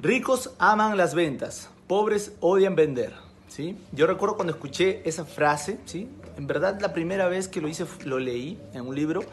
Ricos aman las ventas, pobres odian vender. ¿sí? Yo recuerdo cuando escuché esa frase, ¿sí? en verdad la primera vez que lo hice lo leí en un libro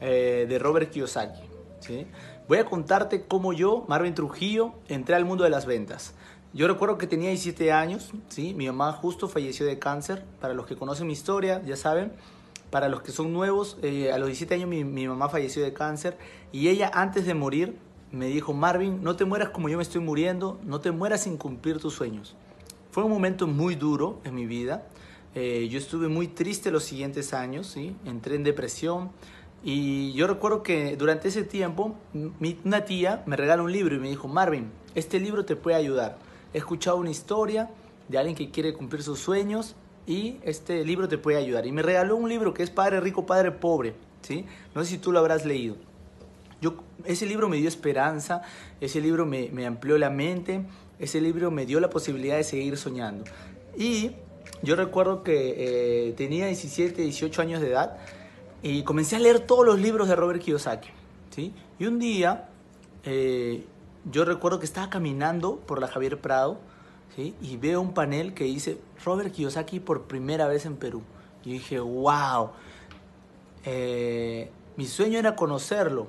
eh, de Robert Kiyosaki. ¿sí? Voy a contarte cómo yo, Marvin Trujillo, entré al mundo de las ventas. Yo recuerdo que tenía 17 años, ¿sí? mi mamá justo falleció de cáncer. Para los que conocen mi historia, ya saben. Para los que son nuevos, eh, a los 17 años mi, mi mamá falleció de cáncer y ella antes de morir me dijo, Marvin, no te mueras como yo me estoy muriendo, no te mueras sin cumplir tus sueños. Fue un momento muy duro en mi vida. Eh, yo estuve muy triste los siguientes años, ¿sí? entré en depresión. Y yo recuerdo que durante ese tiempo mi, una tía me regaló un libro y me dijo, Marvin, este libro te puede ayudar. He escuchado una historia de alguien que quiere cumplir sus sueños y este libro te puede ayudar. Y me regaló un libro que es Padre Rico, Padre Pobre. ¿sí? No sé si tú lo habrás leído. Yo, ese libro me dio esperanza, ese libro me, me amplió la mente, ese libro me dio la posibilidad de seguir soñando. Y yo recuerdo que eh, tenía 17, 18 años de edad y comencé a leer todos los libros de Robert Kiyosaki. ¿sí? Y un día eh, yo recuerdo que estaba caminando por la Javier Prado ¿sí? y veo un panel que dice Robert Kiyosaki por primera vez en Perú. Y dije, wow, eh, mi sueño era conocerlo,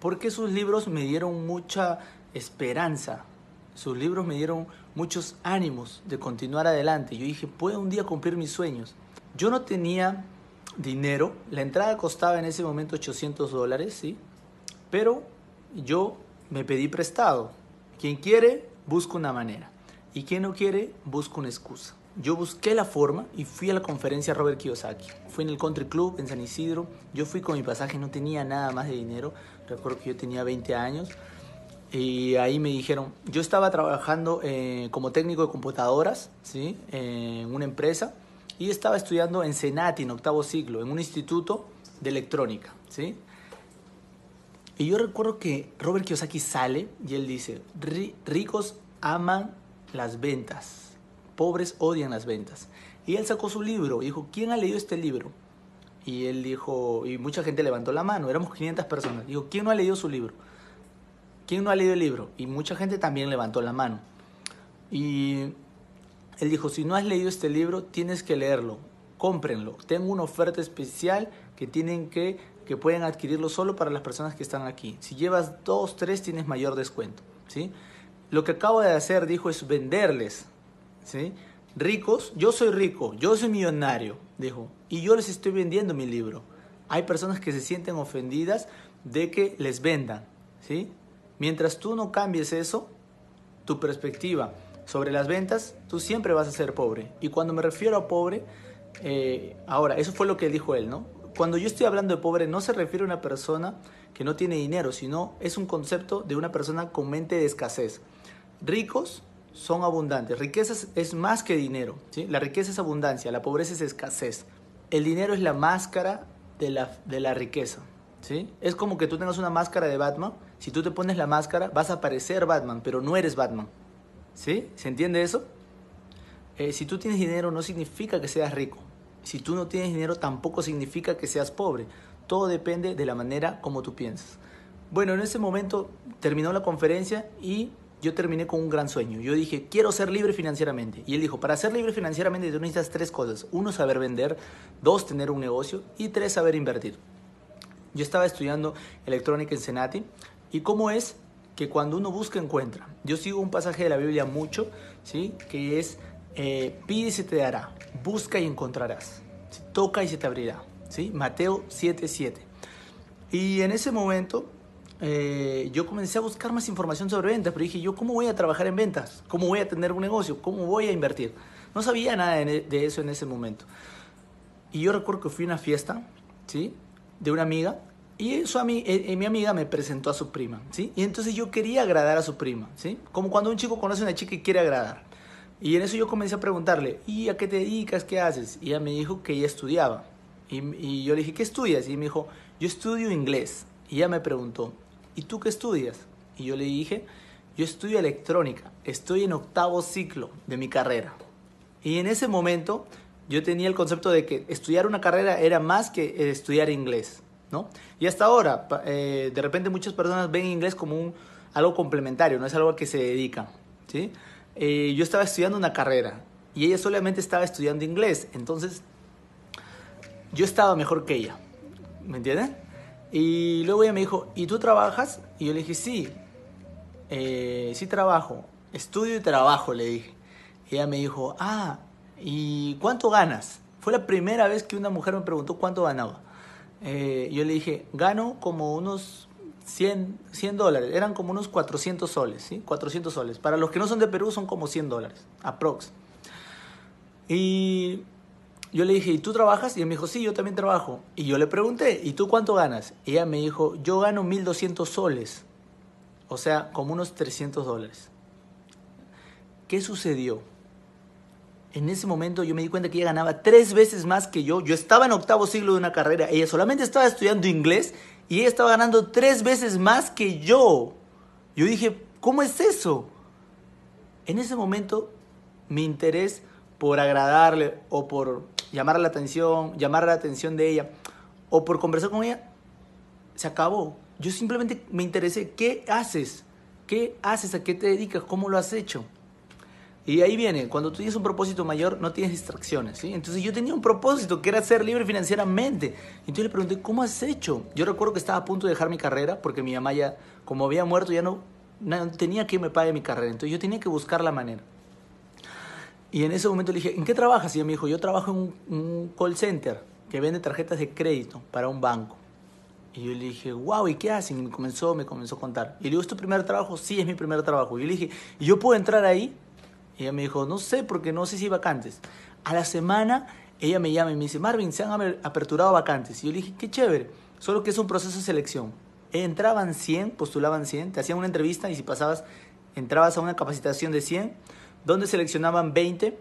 porque sus libros me dieron mucha esperanza, sus libros me dieron muchos ánimos de continuar adelante. Yo dije, puedo un día cumplir mis sueños. Yo no tenía dinero, la entrada costaba en ese momento 800 dólares, ¿sí? Pero yo me pedí prestado. Quien quiere, busca una manera. Y quien no quiere, busca una excusa. Yo busqué la forma y fui a la conferencia Robert Kiyosaki. Fui en el Country Club en San Isidro. Yo fui con mi pasaje, no tenía nada más de dinero. Recuerdo que yo tenía 20 años. Y ahí me dijeron, yo estaba trabajando eh, como técnico de computadoras, ¿sí? En una empresa. Y estaba estudiando en Senati, en octavo ciclo, en un instituto de electrónica, ¿sí? Y yo recuerdo que Robert Kiyosaki sale y él dice, ricos aman las ventas, pobres odian las ventas. Y él sacó su libro y dijo, ¿quién ha leído este libro? Y él dijo, y mucha gente levantó la mano, éramos 500 personas. Dijo, ¿quién no ha leído su libro? ¿Quién no ha leído el libro? Y mucha gente también levantó la mano. Y él dijo, si no has leído este libro, tienes que leerlo, cómprenlo. Tengo una oferta especial que tienen que, que pueden adquirirlo solo para las personas que están aquí. Si llevas dos, tres, tienes mayor descuento. ¿sí? Lo que acabo de hacer, dijo, es venderles. Ricos, yo soy rico, yo soy millonario, dijo, y yo les estoy vendiendo mi libro. Hay personas que se sienten ofendidas de que les vendan. ¿sí? Mientras tú no cambies eso, tu perspectiva sobre las ventas, tú siempre vas a ser pobre. Y cuando me refiero a pobre, eh, ahora, eso fue lo que dijo él, ¿no? Cuando yo estoy hablando de pobre, no se refiere a una persona que no tiene dinero, sino es un concepto de una persona con mente de escasez. Ricos son abundantes. Riqueza es más que dinero. ¿sí? La riqueza es abundancia, la pobreza es escasez. El dinero es la máscara de la, de la riqueza. ¿sí? Es como que tú tengas una máscara de Batman si tú te pones la máscara, vas a parecer Batman, pero no eres Batman. ¿Sí? ¿Se entiende eso? Eh, si tú tienes dinero no significa que seas rico. Si tú no tienes dinero tampoco significa que seas pobre. Todo depende de la manera como tú piensas. Bueno, en ese momento terminó la conferencia y yo terminé con un gran sueño. Yo dije, quiero ser libre financieramente. Y él dijo, para ser libre financieramente tú necesitas tres cosas. Uno, saber vender. Dos, tener un negocio. Y tres, saber invertir. Yo estaba estudiando electrónica en Senati ¿Y cómo es que cuando uno busca encuentra? Yo sigo un pasaje de la Biblia mucho, ¿sí? que es eh, pide y se te dará, busca y encontrarás, toca y se te abrirá. ¿sí? Mateo 7:7. Y en ese momento eh, yo comencé a buscar más información sobre ventas, pero dije, ¿yo cómo voy a trabajar en ventas? ¿Cómo voy a tener un negocio? ¿Cómo voy a invertir? No sabía nada de eso en ese momento. Y yo recuerdo que fui a una fiesta, ¿sí? De una amiga y eso a mí, eh, eh, mi amiga me presentó a su prima, ¿sí? Y entonces yo quería agradar a su prima, ¿sí? Como cuando un chico conoce a una chica y quiere agradar. Y en eso yo comencé a preguntarle, ¿y a qué te dedicas? ¿Qué haces? Y ella me dijo que ella estudiaba. Y, y yo le dije, ¿qué estudias? Y me dijo, yo estudio inglés. Y ella me preguntó, ¿y tú qué estudias? Y yo le dije, yo estudio electrónica, estoy en octavo ciclo de mi carrera. Y en ese momento yo tenía el concepto de que estudiar una carrera era más que estudiar inglés. ¿no? Y hasta ahora, eh, de repente muchas personas ven inglés como algo complementario, no es algo a que se dedica. ¿sí? Eh, yo estaba estudiando una carrera y ella solamente estaba estudiando inglés, entonces yo estaba mejor que ella, ¿me entiendes? Y luego ella me dijo, ¿y tú trabajas? Y yo le dije, sí, eh, sí trabajo, estudio y trabajo, le dije. Y ella me dijo, ah, ¿y cuánto ganas? Fue la primera vez que una mujer me preguntó cuánto ganaba. Eh, yo le dije, gano como unos 100, 100 dólares, eran como unos 400 soles, ¿sí? 400 soles. Para los que no son de Perú son como 100 dólares, aprox. Y yo le dije, ¿y tú trabajas? Y él me dijo, sí, yo también trabajo. Y yo le pregunté, ¿y tú cuánto ganas? Y ella me dijo, yo gano 1200 soles, o sea, como unos 300 dólares. ¿Qué sucedió? En ese momento yo me di cuenta que ella ganaba tres veces más que yo. Yo estaba en octavo siglo de una carrera, ella solamente estaba estudiando inglés y ella estaba ganando tres veces más que yo. Yo dije, ¿cómo es eso? En ese momento mi interés por agradarle o por llamar la atención, llamar la atención de ella o por conversar con ella, se acabó. Yo simplemente me interesé, ¿qué haces? ¿Qué haces? ¿A qué te dedicas? ¿Cómo lo has hecho? Y ahí viene, cuando tú tienes un propósito mayor, no tienes distracciones, ¿sí? Entonces yo tenía un propósito que era ser libre financieramente. Entonces le pregunté, ¿cómo has hecho? Yo recuerdo que estaba a punto de dejar mi carrera porque mi mamá ya, como había muerto, ya no, no tenía que me pague mi carrera. Entonces yo tenía que buscar la manera. Y en ese momento le dije, ¿en qué trabajas? Y ella me dijo, yo trabajo en un, call center que vende tarjetas de crédito para un banco. Y yo le dije, wow, ¿y qué hacen? Y me comenzó, me comenzó a contar. Y le digo, ¿es tu primer trabajo? Sí, es mi primer trabajo. Y yo le dije, ¿y yo puedo entrar ahí? Y ella me dijo, no sé, porque no sé si hay vacantes. A la semana ella me llama y me dice, Marvin, se han aperturado vacantes. Y yo le dije, qué chévere, solo que es un proceso de selección. Entraban 100, postulaban 100, te hacían una entrevista y si pasabas, entrabas a una capacitación de 100 donde seleccionaban 20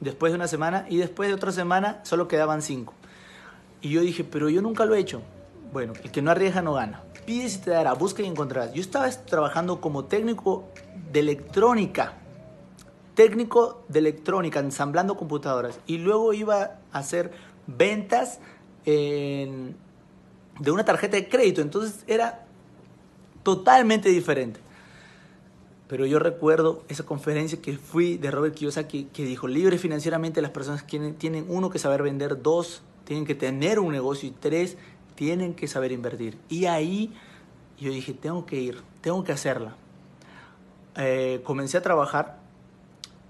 después de una semana y después de otra semana solo quedaban 5. Y yo dije, pero yo nunca lo he hecho. Bueno, el que no arriesga no gana. Pide si te dará, busca y encontrarás. Yo estaba trabajando como técnico de electrónica, técnico de electrónica, ensamblando computadoras. Y luego iba a hacer ventas de una tarjeta de crédito. Entonces era totalmente diferente. Pero yo recuerdo esa conferencia que fui de Robert Kiyosaki que dijo, libre financieramente las personas tienen, tienen, uno, que saber vender, dos, tienen que tener un negocio y tres, tienen que saber invertir. Y ahí yo dije, tengo que ir, tengo que hacerla. Eh, comencé a trabajar.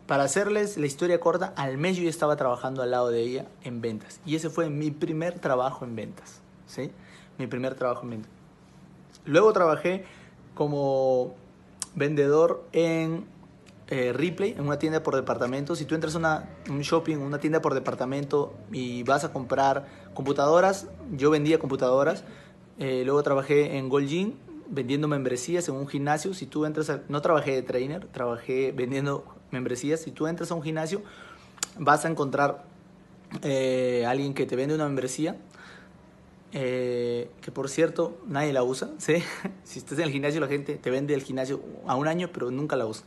Para hacerles la historia corta, al mes yo ya estaba trabajando al lado de ella en ventas. Y ese fue mi primer trabajo en ventas. ¿sí? Mi primer trabajo en ventas. Luego trabajé como vendedor en eh, Ripley, en una tienda por departamento. Si tú entras a un shopping, una tienda por departamento y vas a comprar computadoras, yo vendía computadoras. Eh, luego trabajé en Gold vendiendo membresías en un gimnasio. Si tú entras, no trabajé de trainer, trabajé vendiendo membresías. Si tú entras a un gimnasio, vas a encontrar eh, alguien que te vende una membresía eh, que por cierto nadie la usa, ¿sí? si estás en el gimnasio la gente te vende el gimnasio a un año pero nunca la usa.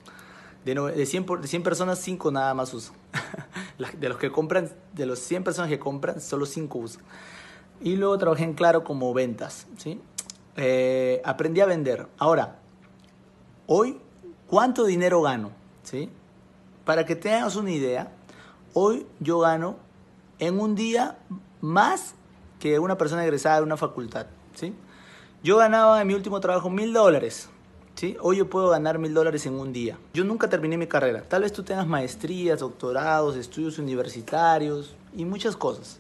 De, de, 100, de 100 personas, 5 nada más usan. de los que compran, de los 100 personas que compran, solo 5 usan. Y luego trabajé en Claro como ventas, ¿sí? Eh, aprendí a vender. Ahora, hoy, ¿cuánto dinero gano? ¿Sí? Para que tengas una idea, hoy yo gano en un día más que una persona egresada de una facultad. ¿sí? Yo ganaba en mi último trabajo mil dólares. ¿sí? Hoy yo puedo ganar mil dólares en un día. Yo nunca terminé mi carrera. Tal vez tú tengas maestrías, doctorados, estudios universitarios y muchas cosas.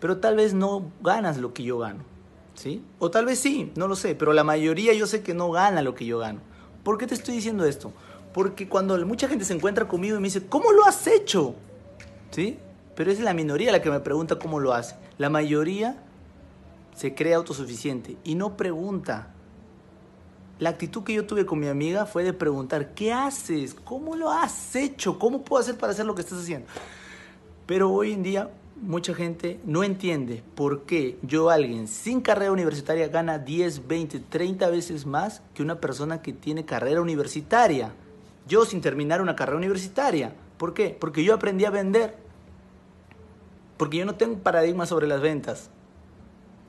Pero tal vez no ganas lo que yo gano. ¿sí? O tal vez sí, no lo sé. Pero la mayoría yo sé que no gana lo que yo gano. ¿Por qué te estoy diciendo esto? Porque cuando mucha gente se encuentra conmigo y me dice, ¿cómo lo has hecho? ¿Sí? Pero es la minoría la que me pregunta cómo lo hace. La mayoría se cree autosuficiente y no pregunta. La actitud que yo tuve con mi amiga fue de preguntar, ¿qué haces? ¿Cómo lo has hecho? ¿Cómo puedo hacer para hacer lo que estás haciendo? Pero hoy en día mucha gente no entiende por qué yo, alguien sin carrera universitaria, gana 10, 20, 30 veces más que una persona que tiene carrera universitaria. Yo sin terminar una carrera universitaria. ¿Por qué? Porque yo aprendí a vender. Porque yo no tengo paradigma sobre las ventas.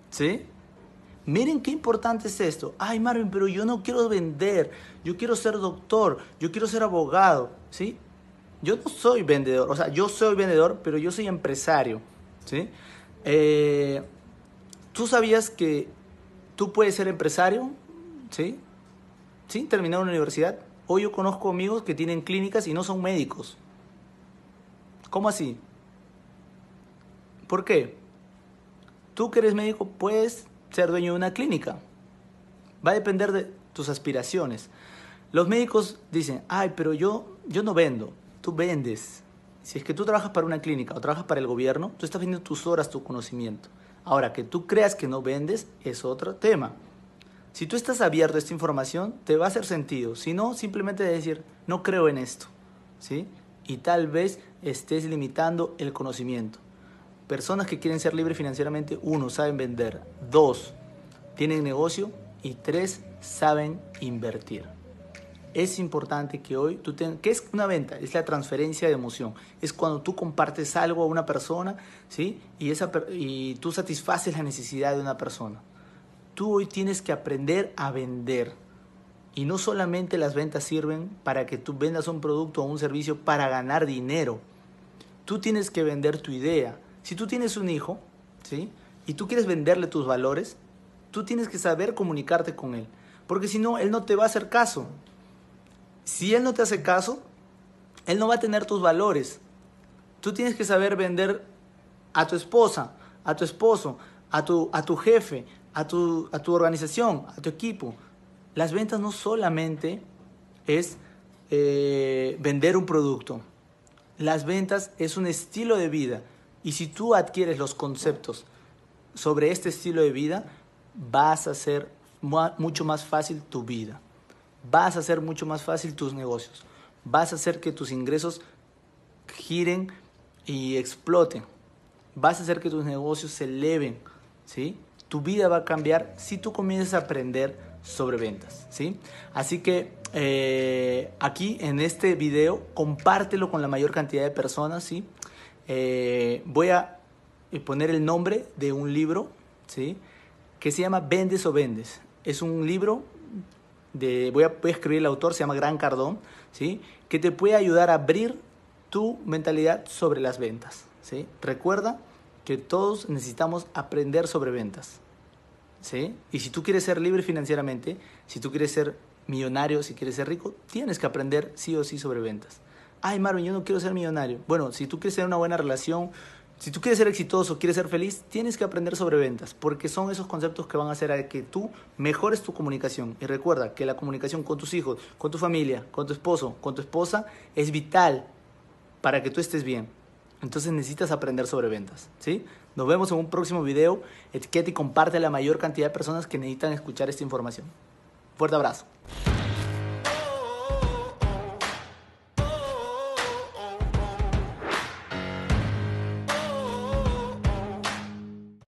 ¿Sí? Miren qué importante es esto. Ay, Marvin, pero yo no quiero vender. Yo quiero ser doctor. Yo quiero ser abogado. ¿Sí? Yo no soy vendedor. O sea, yo soy vendedor, pero yo soy empresario. ¿Sí? Eh, ¿Tú sabías que tú puedes ser empresario? ¿Sí? ¿Sí? Terminar una universidad. Hoy yo conozco amigos que tienen clínicas y no son médicos. ¿Cómo así? ¿Por qué? Tú que eres médico puedes ser dueño de una clínica. Va a depender de tus aspiraciones. Los médicos dicen, ay, pero yo, yo no vendo, tú vendes. Si es que tú trabajas para una clínica o trabajas para el gobierno, tú estás vendiendo tus horas, tu conocimiento. Ahora, que tú creas que no vendes es otro tema. Si tú estás abierto a esta información, te va a hacer sentido. Si no, simplemente decir, no creo en esto. ¿sí? Y tal vez estés limitando el conocimiento. Personas que quieren ser libres financieramente, uno, saben vender. Dos, tienen negocio. Y tres, saben invertir. Es importante que hoy tú tengas... ¿Qué es una venta? Es la transferencia de emoción. Es cuando tú compartes algo a una persona, ¿sí? Y, esa, y tú satisfaces la necesidad de una persona. Tú hoy tienes que aprender a vender. Y no solamente las ventas sirven para que tú vendas un producto o un servicio para ganar dinero. Tú tienes que vender tu idea si tú tienes un hijo, ¿sí? Y tú quieres venderle tus valores, tú tienes que saber comunicarte con él. Porque si no, él no te va a hacer caso. Si él no te hace caso, él no va a tener tus valores. Tú tienes que saber vender a tu esposa, a tu esposo, a tu, a tu jefe, a tu, a tu organización, a tu equipo. Las ventas no solamente es eh, vender un producto. Las ventas es un estilo de vida. Y si tú adquieres los conceptos sobre este estilo de vida, vas a hacer mucho más fácil tu vida. Vas a hacer mucho más fácil tus negocios. Vas a hacer que tus ingresos giren y exploten. Vas a hacer que tus negocios se eleven. ¿sí? Tu vida va a cambiar si tú comienzas a aprender sobre ventas. ¿sí? Así que eh, aquí en este video compártelo con la mayor cantidad de personas. ¿sí? Eh, voy a poner el nombre de un libro, ¿sí? Que se llama Vendes o Vendes. Es un libro de, voy a, escribir el autor, se llama Gran Cardón, ¿sí? Que te puede ayudar a abrir tu mentalidad sobre las ventas, ¿sí? Recuerda que todos necesitamos aprender sobre ventas, ¿sí? Y si tú quieres ser libre financieramente, si tú quieres ser millonario, si quieres ser rico, tienes que aprender sí o sí sobre ventas ay Marvin, yo no quiero ser millonario. Bueno, si tú quieres tener una buena relación, si tú quieres ser exitoso, quieres ser feliz, tienes que aprender sobre ventas, porque son esos conceptos que van a hacer que tú mejores tu comunicación. Y recuerda que la comunicación con tus hijos, con tu familia, con tu esposo, con tu esposa, es vital para que tú estés bien. Entonces necesitas aprender sobre ventas, ¿sí? Nos vemos en un próximo video. Etiqueta y comparte a la mayor cantidad de personas que necesitan escuchar esta información. Fuerte abrazo.